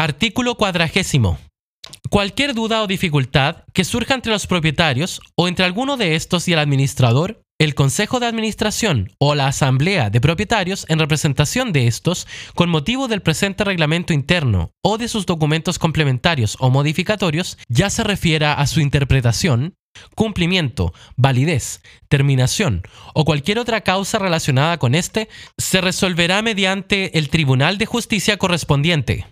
Artículo cuadragésimo. Cualquier duda o dificultad que surja entre los propietarios o entre alguno de estos y el administrador, el Consejo de Administración o la Asamblea de Propietarios en representación de estos, con motivo del presente reglamento interno o de sus documentos complementarios o modificatorios, ya se refiera a su interpretación, cumplimiento, validez, terminación o cualquier otra causa relacionada con este, se resolverá mediante el Tribunal de Justicia correspondiente.